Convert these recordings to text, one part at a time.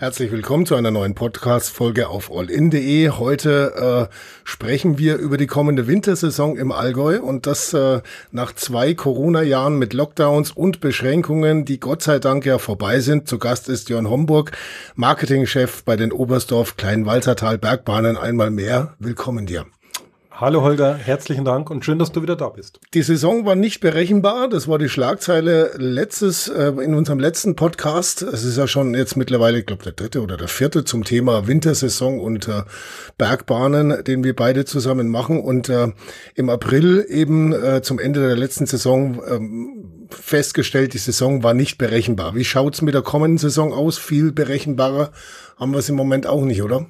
Herzlich willkommen zu einer neuen Podcast-Folge auf allin.de. Heute äh, sprechen wir über die kommende Wintersaison im Allgäu und das äh, nach zwei Corona-Jahren mit Lockdowns und Beschränkungen, die Gott sei Dank ja vorbei sind. Zu Gast ist Jörn Homburg, Marketingchef bei den Oberstdorf Kleinwalzertal Bergbahnen. Einmal mehr. Willkommen dir. Hallo Holger, herzlichen Dank und schön, dass du wieder da bist. Die Saison war nicht berechenbar. Das war die Schlagzeile letztes äh, in unserem letzten Podcast. Es ist ja schon jetzt mittlerweile, ich glaube, der dritte oder der vierte zum Thema Wintersaison und äh, Bergbahnen, den wir beide zusammen machen. Und äh, im April eben äh, zum Ende der letzten Saison ähm, festgestellt, die Saison war nicht berechenbar. Wie schaut's mit der kommenden Saison aus? Viel berechenbarer haben wir es im Moment auch nicht, oder?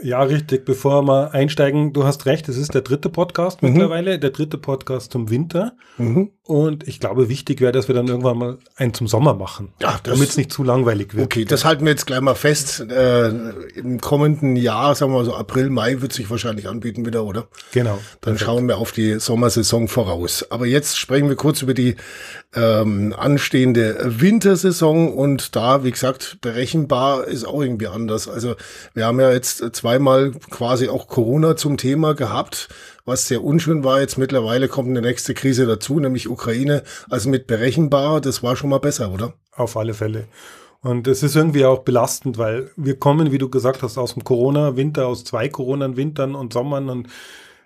Ja, richtig. Bevor wir einsteigen, du hast recht, es ist der dritte Podcast mhm. mittlerweile, der dritte Podcast zum Winter. Mhm. Und ich glaube, wichtig wäre, dass wir dann irgendwann mal einen zum Sommer machen, ja, damit es nicht zu langweilig wird. Okay, das halten wir jetzt gleich mal fest. Äh, Im kommenden Jahr, sagen wir mal so April, Mai, wird sich wahrscheinlich anbieten wieder, oder? Genau. Dann perfekt. schauen wir auf die Sommersaison voraus. Aber jetzt sprechen wir kurz über die ähm, anstehende Wintersaison und da, wie gesagt, berechenbar ist auch irgendwie anders. Also wir haben ja jetzt zweimal quasi auch Corona zum Thema gehabt, was sehr unschön war. Jetzt mittlerweile kommt eine nächste Krise dazu, nämlich Ukraine. Also mit berechenbar, das war schon mal besser, oder? Auf alle Fälle. Und es ist irgendwie auch belastend, weil wir kommen, wie du gesagt hast, aus dem Corona-Winter, aus zwei Corona-Wintern und Sommern und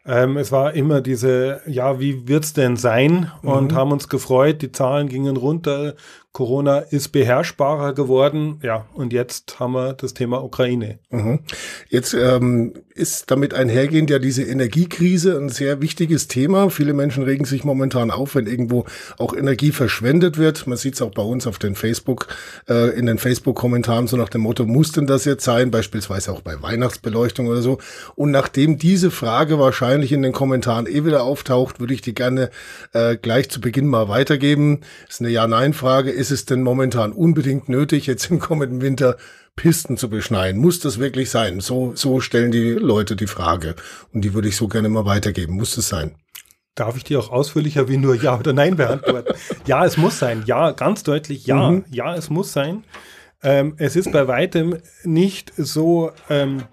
ähm, es war immer diese, ja, wie wird's denn sein? Und mhm. haben uns gefreut, die Zahlen gingen runter, Corona ist beherrschbarer geworden. Ja, und jetzt haben wir das Thema Ukraine. Mhm. Jetzt ähm, ist damit einhergehend ja diese Energiekrise ein sehr wichtiges Thema. Viele Menschen regen sich momentan auf, wenn irgendwo auch Energie verschwendet wird. Man sieht es auch bei uns auf den Facebook, äh, in den Facebook-Kommentaren so nach dem Motto, muss denn das jetzt sein? Beispielsweise auch bei Weihnachtsbeleuchtung oder so. Und nachdem diese Frage wahrscheinlich in den Kommentaren eh wieder auftaucht, würde ich die gerne äh, gleich zu Beginn mal weitergeben. Das ist eine Ja-Nein-Frage ist es denn momentan unbedingt nötig, jetzt im kommenden Winter Pisten zu beschneien? Muss das wirklich sein? So, so stellen die Leute die Frage. Und die würde ich so gerne mal weitergeben. Muss es sein? Darf ich die auch ausführlicher wie nur Ja oder Nein beantworten? ja, es muss sein. Ja, ganz deutlich Ja. Mhm. Ja, es muss sein. Ähm, es ist bei weitem nicht so, ähm,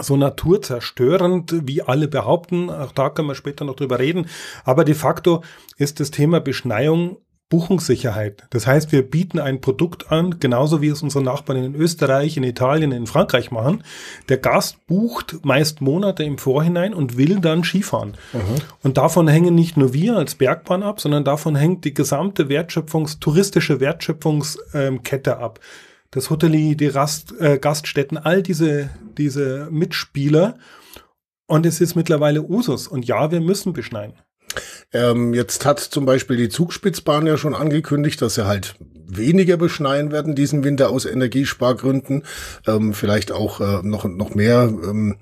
so naturzerstörend, wie alle behaupten. Auch da können wir später noch drüber reden. Aber de facto ist das Thema Beschneiung Buchungssicherheit. Das heißt, wir bieten ein Produkt an, genauso wie es unsere Nachbarn in Österreich, in Italien, in Frankreich machen. Der Gast bucht meist Monate im Vorhinein und will dann Skifahren. Mhm. Und davon hängen nicht nur wir als Bergbahn ab, sondern davon hängt die gesamte Wertschöpfungs-, touristische Wertschöpfungskette ab. Das Hotelier, die Rast, äh, Gaststätten, all diese, diese Mitspieler. Und es ist mittlerweile Usus. Und ja, wir müssen beschneiden. Ähm, jetzt hat zum Beispiel die Zugspitzbahn ja schon angekündigt, dass sie halt weniger beschneien werden diesen Winter aus Energiespargründen. Ähm, vielleicht auch äh, noch, noch mehr ähm,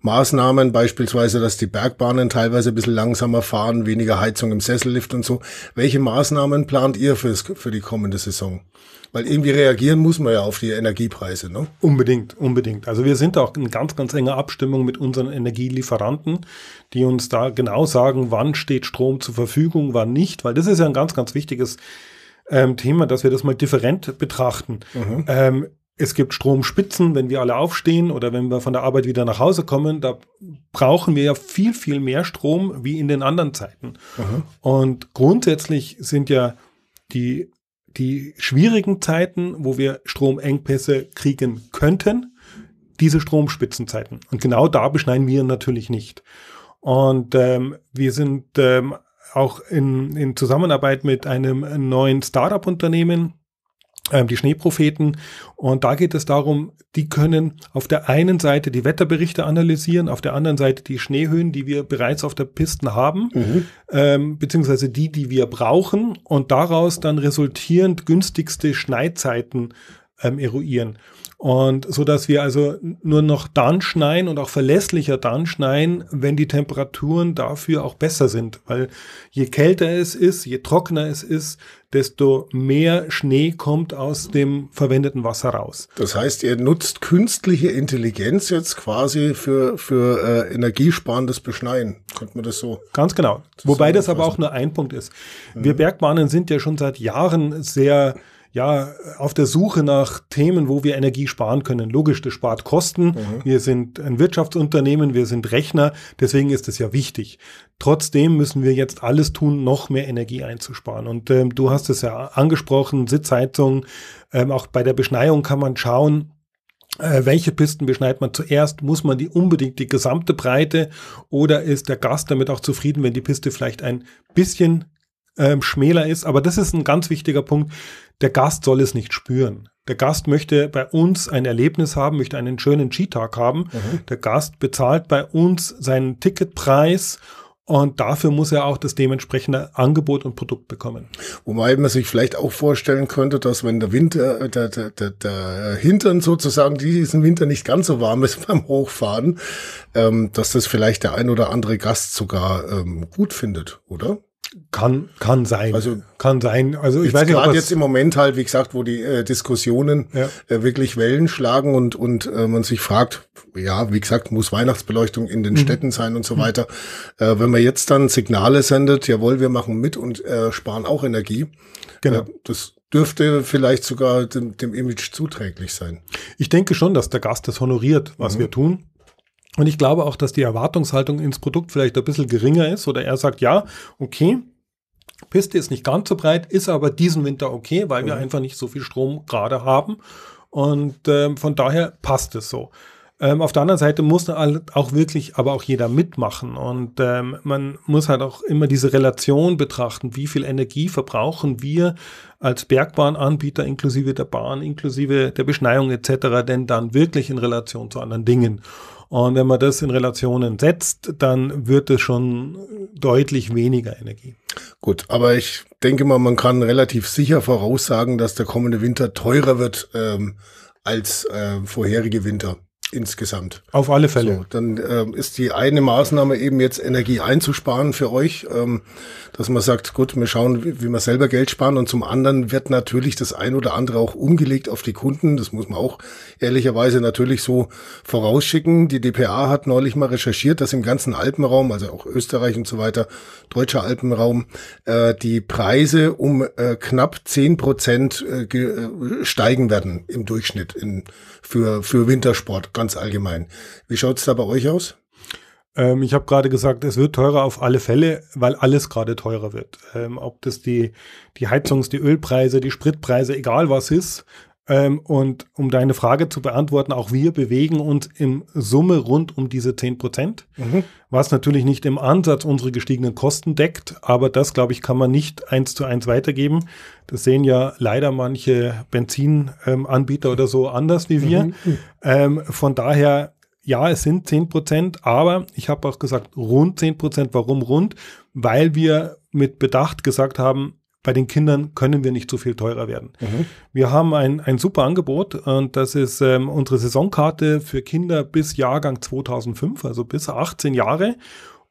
Maßnahmen, beispielsweise, dass die Bergbahnen teilweise ein bisschen langsamer fahren, weniger Heizung im Sessellift und so. Welche Maßnahmen plant ihr fürs, für die kommende Saison? Weil irgendwie reagieren muss man ja auf die Energiepreise, ne? Unbedingt, unbedingt. Also wir sind auch in ganz, ganz enger Abstimmung mit unseren Energielieferanten, die uns da genau sagen, wann steht Strom zur Verfügung, wann nicht, weil das ist ja ein ganz, ganz wichtiges ähm, Thema, dass wir das mal different betrachten. Mhm. Ähm, es gibt Stromspitzen, wenn wir alle aufstehen oder wenn wir von der Arbeit wieder nach Hause kommen. Da brauchen wir ja viel, viel mehr Strom wie in den anderen Zeiten. Mhm. Und grundsätzlich sind ja die die schwierigen Zeiten, wo wir Stromengpässe kriegen könnten, diese Stromspitzenzeiten. Und genau da beschneiden wir natürlich nicht. Und ähm, wir sind ähm, auch in, in Zusammenarbeit mit einem neuen Startup-Unternehmen, die Schneepropheten. Und da geht es darum, die können auf der einen Seite die Wetterberichte analysieren, auf der anderen Seite die Schneehöhen, die wir bereits auf der Pisten haben, mhm. ähm, beziehungsweise die, die wir brauchen und daraus dann resultierend günstigste Schneidzeiten ähm, eruieren. Und so dass wir also nur noch dann schneien und auch verlässlicher dann schneien, wenn die Temperaturen dafür auch besser sind. Weil je kälter es ist, je trockener es ist, desto mehr Schnee kommt aus dem verwendeten Wasser raus. Das heißt, ihr nutzt künstliche Intelligenz jetzt quasi für, für äh, energiesparendes Beschneien. Könnte man das so? Ganz genau. Wobei das aber auch nur ein Punkt ist. Mhm. Wir Bergbahnen sind ja schon seit Jahren sehr ja auf der Suche nach Themen, wo wir Energie sparen können. Logisch, das spart Kosten. Mhm. Wir sind ein Wirtschaftsunternehmen, wir sind Rechner, deswegen ist es ja wichtig. Trotzdem müssen wir jetzt alles tun, noch mehr Energie einzusparen. Und ähm, du hast es ja angesprochen, Sitzheizung, ähm, auch bei der Beschneiung kann man schauen, äh, welche Pisten beschneidet man zuerst? Muss man die unbedingt die gesamte Breite oder ist der Gast damit auch zufrieden, wenn die Piste vielleicht ein bisschen ähm, schmäler ist? Aber das ist ein ganz wichtiger Punkt. Der Gast soll es nicht spüren. Der Gast möchte bei uns ein Erlebnis haben, möchte einen schönen Skitag haben. Mhm. Der Gast bezahlt bei uns seinen Ticketpreis und dafür muss er auch das dementsprechende Angebot und Produkt bekommen. Wobei man sich vielleicht auch vorstellen könnte, dass wenn der Winter, äh, der, der, der, der Hintern sozusagen diesen Winter nicht ganz so warm ist beim Hochfahren, ähm, dass das vielleicht der ein oder andere Gast sogar ähm, gut findet, oder? Kann, kann sein. Also, kann sein. Also, ich weiß nicht, gerade jetzt im Moment halt, wie gesagt, wo die äh, Diskussionen ja. äh, wirklich Wellen schlagen und, und äh, man sich fragt, ja, wie gesagt, muss Weihnachtsbeleuchtung in den mhm. Städten sein und so mhm. weiter. Äh, wenn man jetzt dann Signale sendet, jawohl, wir machen mit und äh, sparen auch Energie. Genau. Äh, das dürfte vielleicht sogar dem, dem Image zuträglich sein. Ich denke schon, dass der Gast das honoriert, was mhm. wir tun. Und ich glaube auch, dass die Erwartungshaltung ins Produkt vielleicht ein bisschen geringer ist oder er sagt, ja, okay, Piste ist nicht ganz so breit, ist aber diesen Winter okay, weil wir mhm. einfach nicht so viel Strom gerade haben. Und ähm, von daher passt es so. Ähm, auf der anderen Seite muss auch wirklich, aber auch jeder mitmachen. Und ähm, man muss halt auch immer diese Relation betrachten, wie viel Energie verbrauchen wir als Bergbahnanbieter inklusive der Bahn, inklusive der Beschneiung etc. denn dann wirklich in Relation zu anderen Dingen. Und wenn man das in Relationen setzt, dann wird es schon deutlich weniger Energie. Gut, aber ich denke mal, man kann relativ sicher voraussagen, dass der kommende Winter teurer wird ähm, als äh, vorherige Winter insgesamt. Auf alle Fälle. So, dann ähm, ist die eine Maßnahme eben jetzt Energie einzusparen für euch, ähm, dass man sagt, gut, wir schauen, wie, wie wir selber Geld sparen und zum anderen wird natürlich das ein oder andere auch umgelegt auf die Kunden. Das muss man auch ehrlicherweise natürlich so vorausschicken. Die DPA hat neulich mal recherchiert, dass im ganzen Alpenraum, also auch Österreich und so weiter, deutscher Alpenraum, äh, die Preise um äh, knapp zehn Prozent äh, äh steigen werden im Durchschnitt in, für, für Wintersport ganz allgemein. Wie schaut's da bei euch aus? Ähm, ich habe gerade gesagt, es wird teurer auf alle Fälle, weil alles gerade teurer wird. Ähm, ob das die, die Heizungs-, die Ölpreise, die Spritpreise, egal was ist. Ähm, und um deine Frage zu beantworten, auch wir bewegen uns im Summe rund um diese 10 Prozent, mhm. was natürlich nicht im Ansatz unsere gestiegenen Kosten deckt, aber das, glaube ich, kann man nicht eins zu eins weitergeben. Das sehen ja leider manche Benzinanbieter ähm, oder so anders wie wir. Mhm. Ähm, von daher, ja, es sind 10 Prozent, aber ich habe auch gesagt, rund 10 Prozent. Warum rund? Weil wir mit Bedacht gesagt haben, bei den Kindern können wir nicht so viel teurer werden. Mhm. Wir haben ein, ein super Angebot und das ist ähm, unsere Saisonkarte für Kinder bis Jahrgang 2005, also bis 18 Jahre.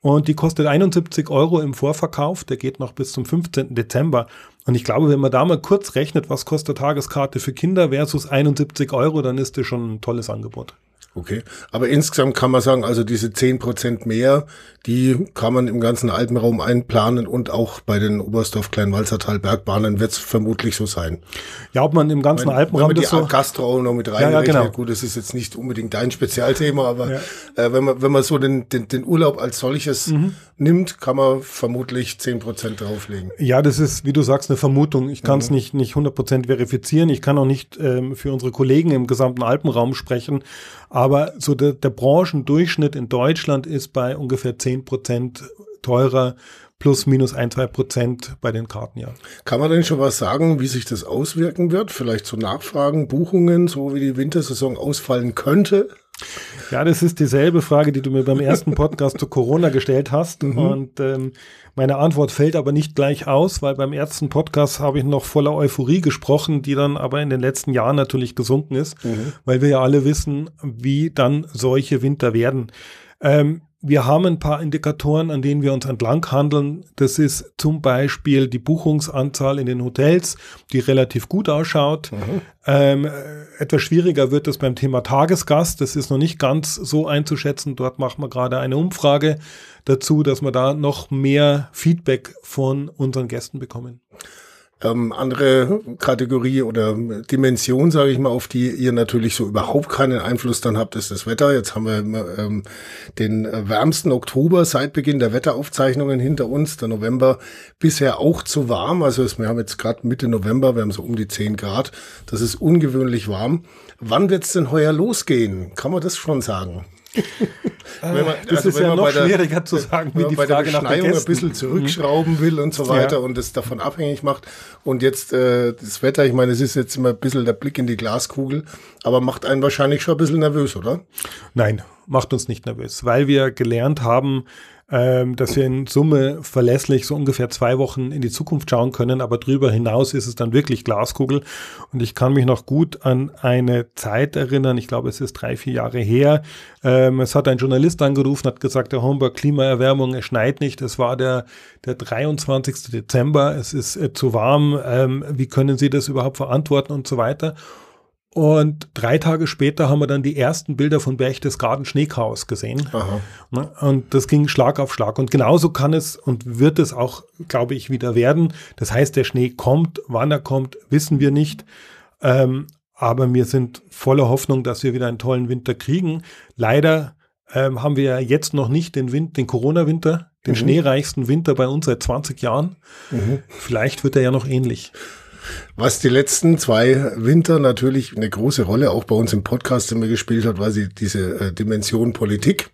Und die kostet 71 Euro im Vorverkauf. Der geht noch bis zum 15. Dezember. Und ich glaube, wenn man da mal kurz rechnet, was kostet Tageskarte für Kinder versus 71 Euro, dann ist das schon ein tolles Angebot. Okay, aber insgesamt kann man sagen, also diese zehn Prozent mehr, die kann man im ganzen Alpenraum einplanen und auch bei den Oberstdorf Kleinwalzertal Bergbahnen wird es vermutlich so sein. Ja, ob man im ganzen wenn, Alpenraum wenn man die so Gastro noch mit rein ja, ja, genau. gut, das ist jetzt nicht unbedingt dein Spezialthema, aber ja. Äh, wenn man wenn man so den, den, den Urlaub als solches mhm. nimmt, kann man vermutlich zehn Prozent drauflegen. Ja, das ist, wie du sagst, eine Vermutung. Ich kann es mhm. nicht nicht 100 Prozent verifizieren. Ich kann auch nicht ähm, für unsere Kollegen im gesamten Alpenraum sprechen. Aber so der, der Branchendurchschnitt in Deutschland ist bei ungefähr 10 Prozent teurer plus minus ein, zwei Prozent bei den Karten, ja. Kann man denn schon was sagen, wie sich das auswirken wird? Vielleicht zu so Nachfragen, Buchungen, so wie die Wintersaison ausfallen könnte? Ja, das ist dieselbe Frage, die du mir beim ersten Podcast zu Corona gestellt hast. Mhm. Und ähm, meine Antwort fällt aber nicht gleich aus, weil beim ersten Podcast habe ich noch voller Euphorie gesprochen, die dann aber in den letzten Jahren natürlich gesunken ist, mhm. weil wir ja alle wissen, wie dann solche Winter werden. Ähm, wir haben ein paar Indikatoren, an denen wir uns entlang handeln. Das ist zum Beispiel die Buchungsanzahl in den Hotels, die relativ gut ausschaut. Mhm. Ähm, etwas schwieriger wird es beim Thema Tagesgast. Das ist noch nicht ganz so einzuschätzen. Dort machen wir gerade eine Umfrage dazu, dass wir da noch mehr Feedback von unseren Gästen bekommen. Ähm, andere Kategorie oder Dimension, sage ich mal, auf die ihr natürlich so überhaupt keinen Einfluss dann habt, ist das Wetter. Jetzt haben wir ähm, den wärmsten Oktober seit Beginn der Wetteraufzeichnungen hinter uns. Der November bisher auch zu warm. Also wir haben jetzt gerade Mitte November, wir haben so um die 10 Grad. Das ist ungewöhnlich warm. Wann wird's denn heuer losgehen? Kann man das schon sagen? Man, das also ist ja noch der, schwieriger zu sagen, wie die Frage der Beschneiung ein bisschen zurückschrauben will und so weiter ja. und es davon abhängig macht. Und jetzt äh, das Wetter, ich meine, es ist jetzt immer ein bisschen der Blick in die Glaskugel, aber macht einen wahrscheinlich schon ein bisschen nervös, oder? Nein, macht uns nicht nervös, weil wir gelernt haben, ähm, dass wir in Summe verlässlich so ungefähr zwei Wochen in die Zukunft schauen können, aber darüber hinaus ist es dann wirklich Glaskugel. Und ich kann mich noch gut an eine Zeit erinnern, ich glaube, es ist drei, vier Jahre her. Ähm, es hat ein Journalist angerufen, hat gesagt, der Homburg Klimaerwärmung, es schneit nicht. Es war der, der 23. Dezember, es ist äh, zu warm. Ähm, wie können Sie das überhaupt verantworten und so weiter? Und drei Tage später haben wir dann die ersten Bilder von Berchtesgaden Schneechaos gesehen. Aha. Ne? Und das ging Schlag auf Schlag. Und genauso kann es und wird es auch, glaube ich, wieder werden. Das heißt, der Schnee kommt, wann er kommt, wissen wir nicht. Ähm, aber wir sind voller Hoffnung, dass wir wieder einen tollen Winter kriegen. Leider ähm, haben wir jetzt noch nicht den, Wind, den Corona-Winter, den mhm. schneereichsten Winter bei uns seit 20 Jahren. Mhm. Vielleicht wird er ja noch ähnlich. Was die letzten zwei Winter natürlich eine große Rolle auch bei uns im Podcast immer gespielt hat, war sie diese äh, Dimension Politik.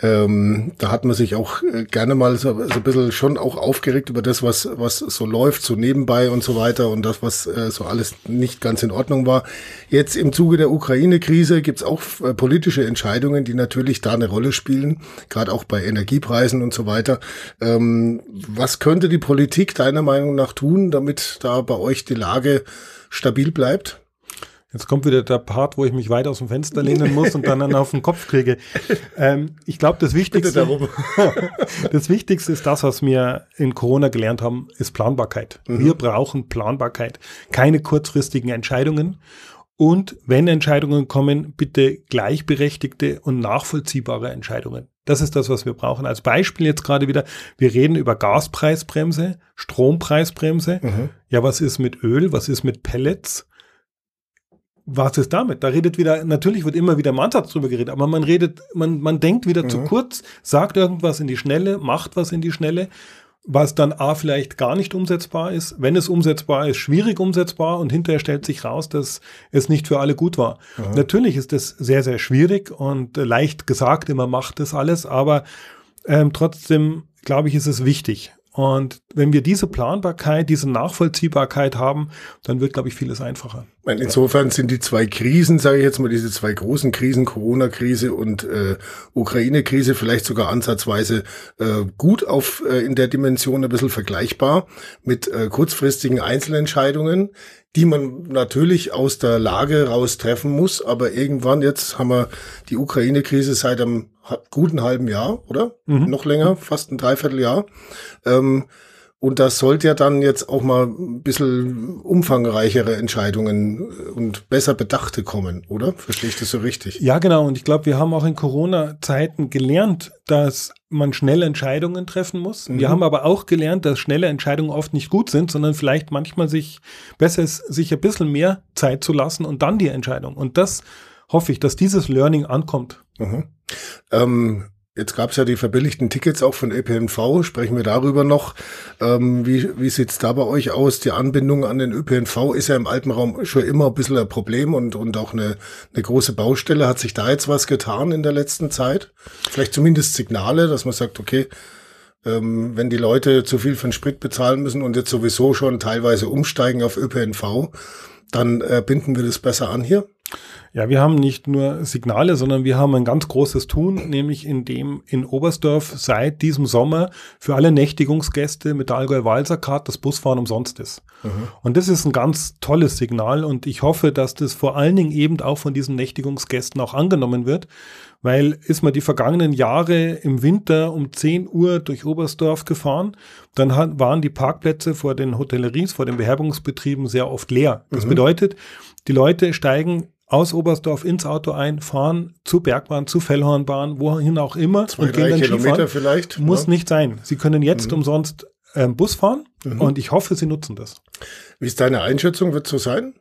Ähm, da hat man sich auch äh, gerne mal so, so ein bisschen schon auch aufgeregt über das, was, was so läuft, so nebenbei und so weiter und das, was äh, so alles nicht ganz in Ordnung war. Jetzt im Zuge der Ukraine-Krise gibt's auch äh, politische Entscheidungen, die natürlich da eine Rolle spielen, gerade auch bei Energiepreisen und so weiter. Ähm, was könnte die Politik deiner Meinung nach tun, damit da bei euch die Lage stabil bleibt? Jetzt kommt wieder der Part, wo ich mich weit aus dem Fenster lehnen muss und dann auf den Kopf kriege. Ähm, ich glaube, das Wichtigste, das Wichtigste ist das, was wir in Corona gelernt haben, ist Planbarkeit. Mhm. Wir brauchen Planbarkeit, keine kurzfristigen Entscheidungen. Und wenn Entscheidungen kommen, bitte gleichberechtigte und nachvollziehbare Entscheidungen. Das ist das, was wir brauchen. Als Beispiel jetzt gerade wieder, wir reden über Gaspreisbremse, Strompreisbremse. Mhm. Ja, was ist mit Öl? Was ist mit Pellets? Was ist damit? Da redet wieder, natürlich wird immer wieder im Ansatz drüber geredet, aber man redet, man, man denkt wieder mhm. zu kurz, sagt irgendwas in die Schnelle, macht was in die Schnelle, was dann A vielleicht gar nicht umsetzbar ist. Wenn es umsetzbar ist, schwierig umsetzbar und hinterher stellt sich raus, dass es nicht für alle gut war. Mhm. Natürlich ist das sehr, sehr schwierig und leicht gesagt, immer macht das alles, aber ähm, trotzdem glaube ich, ist es wichtig. Und wenn wir diese Planbarkeit, diese Nachvollziehbarkeit haben, dann wird, glaube ich, vieles einfacher. Insofern sind die zwei Krisen, sage ich jetzt mal, diese zwei großen Krisen, Corona-Krise und äh, Ukraine-Krise, vielleicht sogar ansatzweise äh, gut auf äh, in der Dimension ein bisschen vergleichbar mit äh, kurzfristigen Einzelentscheidungen, die man natürlich aus der Lage raus treffen muss. Aber irgendwann, jetzt haben wir die Ukraine-Krise seit einem guten halben Jahr, oder? Mhm. Noch länger, fast ein Dreivierteljahr. Ähm, und das sollte ja dann jetzt auch mal ein bisschen umfangreichere Entscheidungen und besser bedachte kommen, oder? Verstehe ich das so richtig? Ja, genau. Und ich glaube, wir haben auch in Corona-Zeiten gelernt, dass man schnelle Entscheidungen treffen muss. Mhm. Wir haben aber auch gelernt, dass schnelle Entscheidungen oft nicht gut sind, sondern vielleicht manchmal sich besser ist, sich ein bisschen mehr Zeit zu lassen und dann die Entscheidung. Und das hoffe ich, dass dieses Learning ankommt. Mhm. Ähm, jetzt gab es ja die verbilligten Tickets auch von ÖPNV. Sprechen wir darüber noch. Ähm, wie wie sieht's da bei euch aus? Die Anbindung an den ÖPNV ist ja im Alpenraum schon immer ein bisschen ein Problem und, und auch eine, eine große Baustelle. Hat sich da jetzt was getan in der letzten Zeit? Vielleicht zumindest Signale, dass man sagt, okay, ähm, wenn die Leute zu viel für den Sprit bezahlen müssen und jetzt sowieso schon teilweise umsteigen auf ÖPNV, dann äh, binden wir das besser an hier? Ja, wir haben nicht nur Signale, sondern wir haben ein ganz großes Tun, nämlich in dem in Oberstdorf seit diesem Sommer für alle Nächtigungsgäste mit der Allgäu Walser-Card das Busfahren umsonst ist. Mhm. Und das ist ein ganz tolles Signal und ich hoffe, dass das vor allen Dingen eben auch von diesen Nächtigungsgästen auch angenommen wird, weil ist man die vergangenen Jahre im Winter um 10 Uhr durch Oberstdorf gefahren, dann hat, waren die Parkplätze vor den Hotelleries, vor den Beherbergungsbetrieben sehr oft leer. Das mhm. bedeutet, die Leute steigen aus Oberstdorf ins Auto ein, fahren zur Bergbahn, zur Fellhornbahn, wohin auch immer Zwei, und gehen dann Kilometer Skifahren. vielleicht. Muss ja. nicht sein. Sie können jetzt mhm. umsonst ähm, Bus fahren mhm. und ich hoffe, sie nutzen das. Wie ist deine Einschätzung? Wird so sein?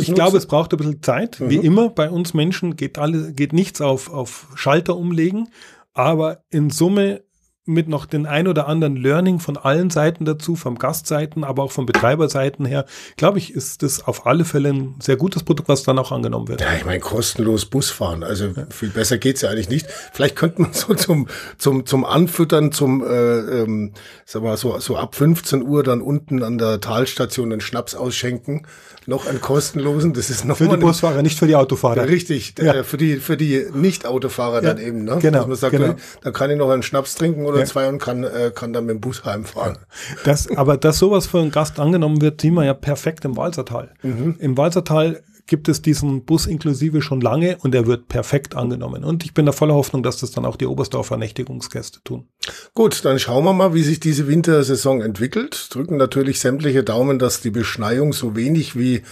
ich glaube, es braucht ein bisschen Zeit. Mhm. Wie immer bei uns Menschen geht, alle, geht nichts auf, auf Schalter umlegen, aber in Summe mit noch den ein oder anderen Learning von allen Seiten dazu, vom Gastseiten, aber auch von Betreiberseiten her, glaube ich, ist das auf alle Fälle ein sehr gutes Produkt, was dann auch angenommen wird. Ja, ich meine, kostenlos Bus fahren, also ja. viel besser geht's ja eigentlich nicht. Vielleicht könnte man so zum, zum, zum Anfüttern, zum, äh, ähm, sag mal, so, so ab 15 Uhr dann unten an der Talstation einen Schnaps ausschenken noch einen kostenlosen. Das ist noch für die Busfahrer, nicht für die Autofahrer. Richtig, ja. für die für die Nicht-Autofahrer dann eben. Ne? Genau. Dass man sagt, genau. dann kann ich noch einen Schnaps trinken oder ja. zwei und kann äh, kann dann mit dem Bus heimfahren. Das, aber dass sowas für einen Gast angenommen wird, sieht man ja perfekt im Walzertal. Mhm. Im Walzertal gibt es diesen Bus inklusive schon lange und er wird perfekt angenommen. Und ich bin da voller Hoffnung, dass das dann auch die Oberstdorfer Nächtigungsgäste tun. Gut, dann schauen wir mal, wie sich diese Wintersaison entwickelt. Drücken natürlich sämtliche Daumen, dass die Beschneiung so wenig wie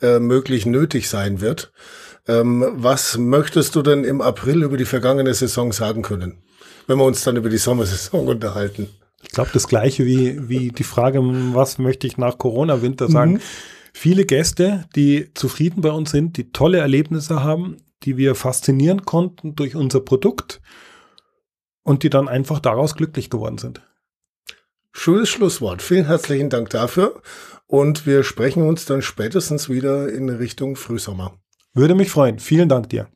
äh, möglich nötig sein wird. Ähm, was möchtest du denn im April über die vergangene Saison sagen können, wenn wir uns dann über die Sommersaison unterhalten? Ich glaube, das gleiche wie, wie die Frage, was möchte ich nach Corona-Winter sagen. Mhm viele Gäste, die zufrieden bei uns sind, die tolle Erlebnisse haben, die wir faszinieren konnten durch unser Produkt und die dann einfach daraus glücklich geworden sind. Schönes Schlusswort. Vielen herzlichen Dank dafür. Und wir sprechen uns dann spätestens wieder in Richtung Frühsommer. Würde mich freuen. Vielen Dank dir.